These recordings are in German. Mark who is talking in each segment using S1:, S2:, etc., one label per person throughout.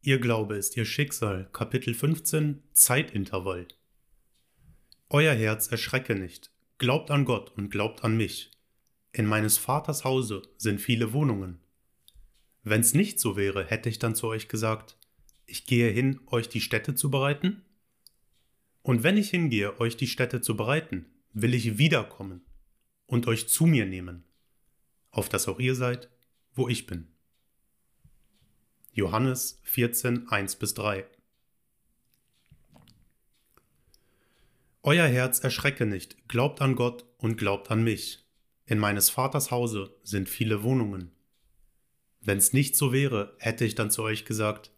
S1: Ihr Glaube ist Ihr Schicksal, Kapitel 15, Zeitintervall. Euer Herz erschrecke nicht, glaubt an Gott und glaubt an mich. In meines Vaters Hause sind viele Wohnungen. Wenn's nicht so wäre, hätte ich dann zu euch gesagt, ich gehe hin, euch die Städte zu bereiten? Und wenn ich hingehe, euch die Städte zu bereiten, will ich wiederkommen und euch zu mir nehmen, auf dass auch ihr seid, wo ich bin. Johannes 14, 1 bis 3 Euer Herz erschrecke nicht, glaubt an Gott und glaubt an mich. In meines Vaters Hause sind viele Wohnungen. Wenn's nicht so wäre, hätte ich dann zu euch gesagt,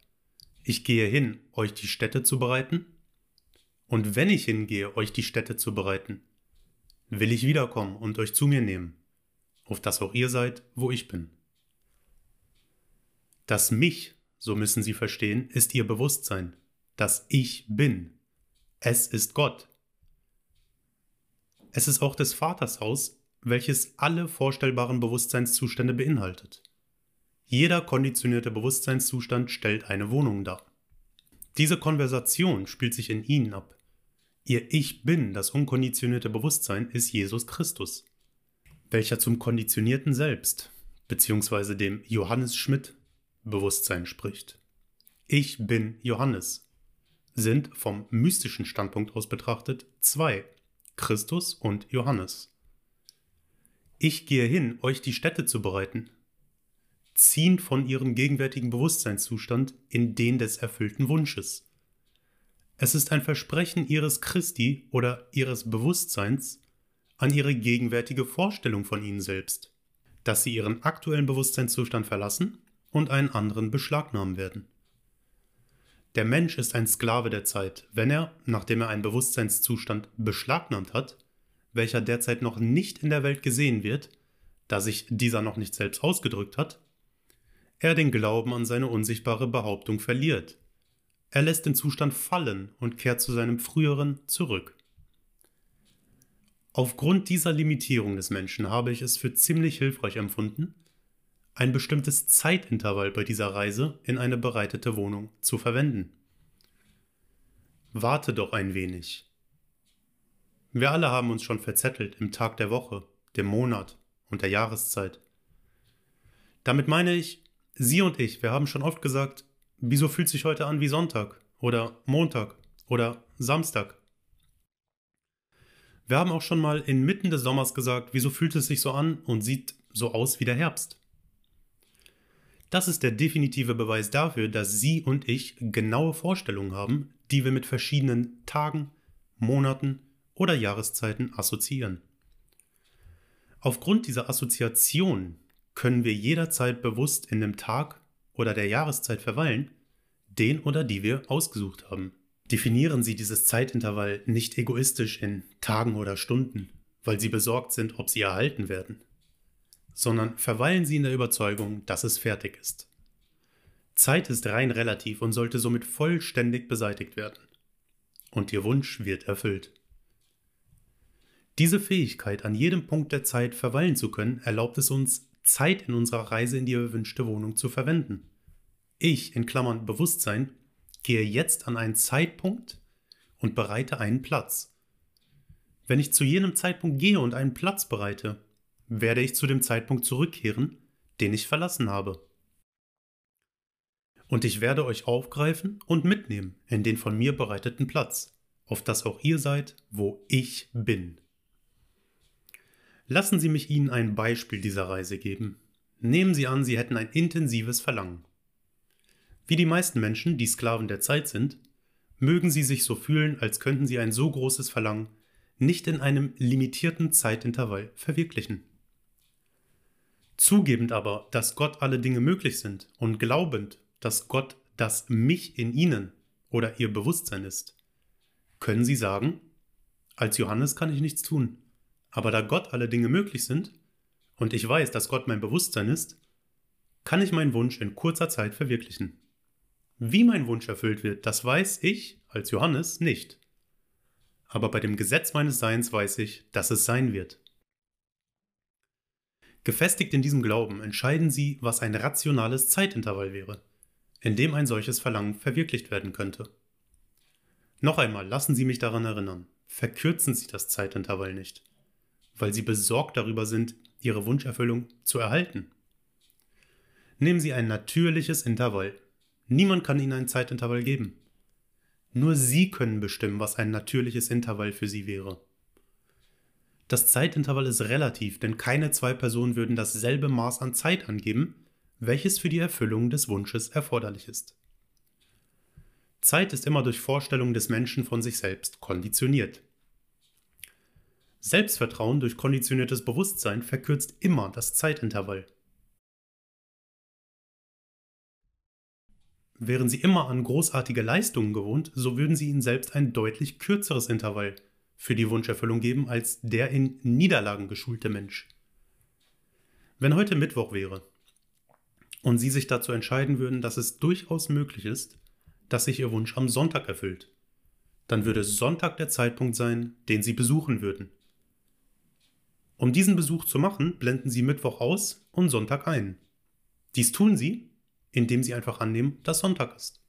S1: ich gehe hin, euch die Städte zu bereiten? Und wenn ich hingehe, euch die Städte zu bereiten, will ich wiederkommen und euch zu mir nehmen, auf dass auch ihr seid, wo ich bin. Das Mich, so müssen Sie verstehen, ist Ihr Bewusstsein, das Ich bin. Es ist Gott. Es ist auch des Vaters Haus, welches alle vorstellbaren Bewusstseinszustände beinhaltet. Jeder konditionierte Bewusstseinszustand stellt eine Wohnung dar. Diese Konversation spielt sich in Ihnen ab. Ihr Ich Bin, das unkonditionierte Bewusstsein, ist Jesus Christus, welcher zum konditionierten Selbst, beziehungsweise dem Johannes Schmidt Bewusstsein spricht. Ich bin Johannes sind vom mystischen Standpunkt aus betrachtet zwei, Christus und Johannes. Ich gehe hin, euch die Städte zu bereiten, ziehen von ihrem gegenwärtigen Bewusstseinszustand in den des erfüllten Wunsches. Es ist ein Versprechen ihres Christi oder ihres Bewusstseins an ihre gegenwärtige Vorstellung von ihnen selbst, dass sie ihren aktuellen Bewusstseinszustand verlassen und einen anderen beschlagnahmen werden. Der Mensch ist ein Sklave der Zeit, wenn er, nachdem er einen Bewusstseinszustand beschlagnahmt hat, welcher derzeit noch nicht in der Welt gesehen wird, da sich dieser noch nicht selbst ausgedrückt hat, er den Glauben an seine unsichtbare Behauptung verliert. Er lässt den Zustand fallen und kehrt zu seinem früheren zurück. Aufgrund dieser Limitierung des Menschen habe ich es für ziemlich hilfreich empfunden, ein bestimmtes Zeitintervall bei dieser Reise in eine bereitete Wohnung zu verwenden. Warte doch ein wenig. Wir alle haben uns schon verzettelt im Tag der Woche, dem Monat und der Jahreszeit. Damit meine ich, Sie und ich, wir haben schon oft gesagt, wieso fühlt sich heute an wie Sonntag oder Montag oder Samstag? Wir haben auch schon mal inmitten des Sommers gesagt, wieso fühlt es sich so an und sieht so aus wie der Herbst? Das ist der definitive Beweis dafür, dass Sie und ich genaue Vorstellungen haben, die wir mit verschiedenen Tagen, Monaten oder Jahreszeiten assoziieren. Aufgrund dieser Assoziation können wir jederzeit bewusst in dem Tag oder der Jahreszeit verweilen, den oder die wir ausgesucht haben. Definieren Sie dieses Zeitintervall nicht egoistisch in Tagen oder Stunden, weil Sie besorgt sind, ob Sie erhalten werden sondern verweilen Sie in der Überzeugung, dass es fertig ist. Zeit ist rein relativ und sollte somit vollständig beseitigt werden. Und Ihr Wunsch wird erfüllt. Diese Fähigkeit, an jedem Punkt der Zeit verweilen zu können, erlaubt es uns, Zeit in unserer Reise in die erwünschte Wohnung zu verwenden. Ich, in Klammern Bewusstsein, gehe jetzt an einen Zeitpunkt und bereite einen Platz. Wenn ich zu jenem Zeitpunkt gehe und einen Platz bereite, werde ich zu dem Zeitpunkt zurückkehren, den ich verlassen habe. Und ich werde euch aufgreifen und mitnehmen in den von mir bereiteten Platz, auf das auch ihr seid, wo ich bin. Lassen Sie mich Ihnen ein Beispiel dieser Reise geben. Nehmen Sie an, Sie hätten ein intensives Verlangen. Wie die meisten Menschen, die Sklaven der Zeit sind, mögen Sie sich so fühlen, als könnten Sie ein so großes Verlangen nicht in einem limitierten Zeitintervall verwirklichen. Zugebend aber, dass Gott alle Dinge möglich sind und glaubend, dass Gott das Mich in ihnen oder ihr Bewusstsein ist, können sie sagen, als Johannes kann ich nichts tun, aber da Gott alle Dinge möglich sind und ich weiß, dass Gott mein Bewusstsein ist, kann ich meinen Wunsch in kurzer Zeit verwirklichen. Wie mein Wunsch erfüllt wird, das weiß ich als Johannes nicht. Aber bei dem Gesetz meines Seins weiß ich, dass es sein wird. Gefestigt in diesem Glauben entscheiden sie, was ein rationales Zeitintervall wäre. in dem ein solches Verlangen verwirklicht werden könnte. Noch einmal lassen Sie mich daran erinnern, verkürzen Sie das Zeitintervall nicht, weil Sie besorgt darüber sind, Ihre Wunscherfüllung zu erhalten. Nehmen Sie ein natürliches Intervall. Niemand kann Ihnen ein Zeitintervall geben. Nur Sie können bestimmen, was ein natürliches Intervall für Sie wäre. Das Zeitintervall ist relativ, denn keine zwei Personen würden dasselbe Maß an Zeit angeben, welches für die Erfüllung des Wunsches erforderlich ist. Zeit ist immer durch Vorstellungen des Menschen von sich selbst konditioniert. Selbstvertrauen durch konditioniertes Bewusstsein verkürzt immer das Zeitintervall. Wären Sie immer an großartige Leistungen gewohnt, so würden Sie Ihnen selbst ein deutlich kürzeres Intervall für die Wunscherfüllung geben als der in Niederlagen geschulte Mensch. Wenn heute Mittwoch wäre und Sie sich dazu entscheiden würden, dass es durchaus möglich ist, dass sich Ihr Wunsch am Sonntag erfüllt, dann würde Sonntag der Zeitpunkt sein, den Sie besuchen würden. Um diesen Besuch zu machen, blenden Sie Mittwoch aus und Sonntag ein. Dies tun Sie, indem Sie einfach annehmen, dass Sonntag ist.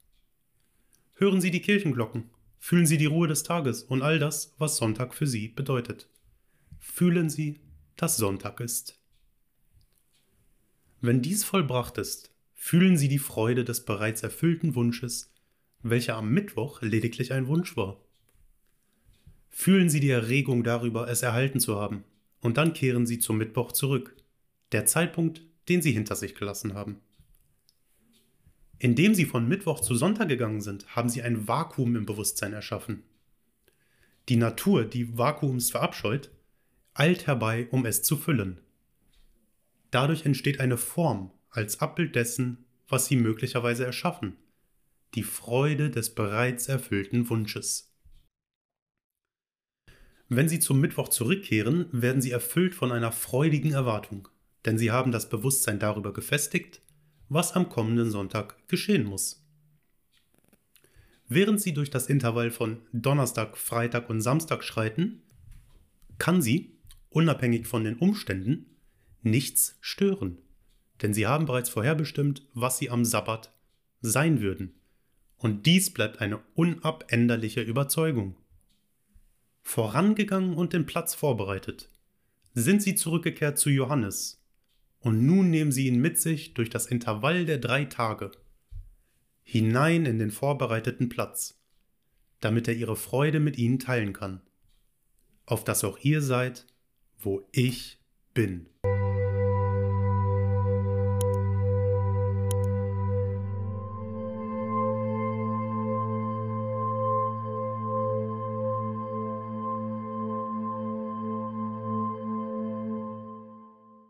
S1: Hören Sie die Kirchenglocken Fühlen Sie die Ruhe des Tages und all das, was Sonntag für Sie bedeutet. Fühlen Sie, dass Sonntag ist. Wenn dies vollbracht ist, fühlen Sie die Freude des bereits erfüllten Wunsches, welcher am Mittwoch lediglich ein Wunsch war. Fühlen Sie die Erregung darüber, es erhalten zu haben, und dann kehren Sie zum Mittwoch zurück, der Zeitpunkt, den Sie hinter sich gelassen haben. Indem sie von Mittwoch zu Sonntag gegangen sind, haben sie ein Vakuum im Bewusstsein erschaffen. Die Natur, die Vakuums verabscheut, eilt herbei, um es zu füllen. Dadurch entsteht eine Form als Abbild dessen, was sie möglicherweise erschaffen, die Freude des bereits erfüllten Wunsches. Wenn sie zum Mittwoch zurückkehren, werden sie erfüllt von einer freudigen Erwartung, denn sie haben das Bewusstsein darüber gefestigt, was am kommenden Sonntag geschehen muss. Während sie durch das Intervall von Donnerstag, Freitag und Samstag schreiten, kann sie, unabhängig von den Umständen, nichts stören, denn sie haben bereits vorherbestimmt, was sie am Sabbat sein würden, und dies bleibt eine unabänderliche Überzeugung. Vorangegangen und den Platz vorbereitet, sind sie zurückgekehrt zu Johannes, und nun nehmen sie ihn mit sich durch das Intervall der drei Tage hinein in den vorbereiteten Platz, damit er ihre Freude mit ihnen teilen kann, auf dass auch ihr seid, wo ich bin.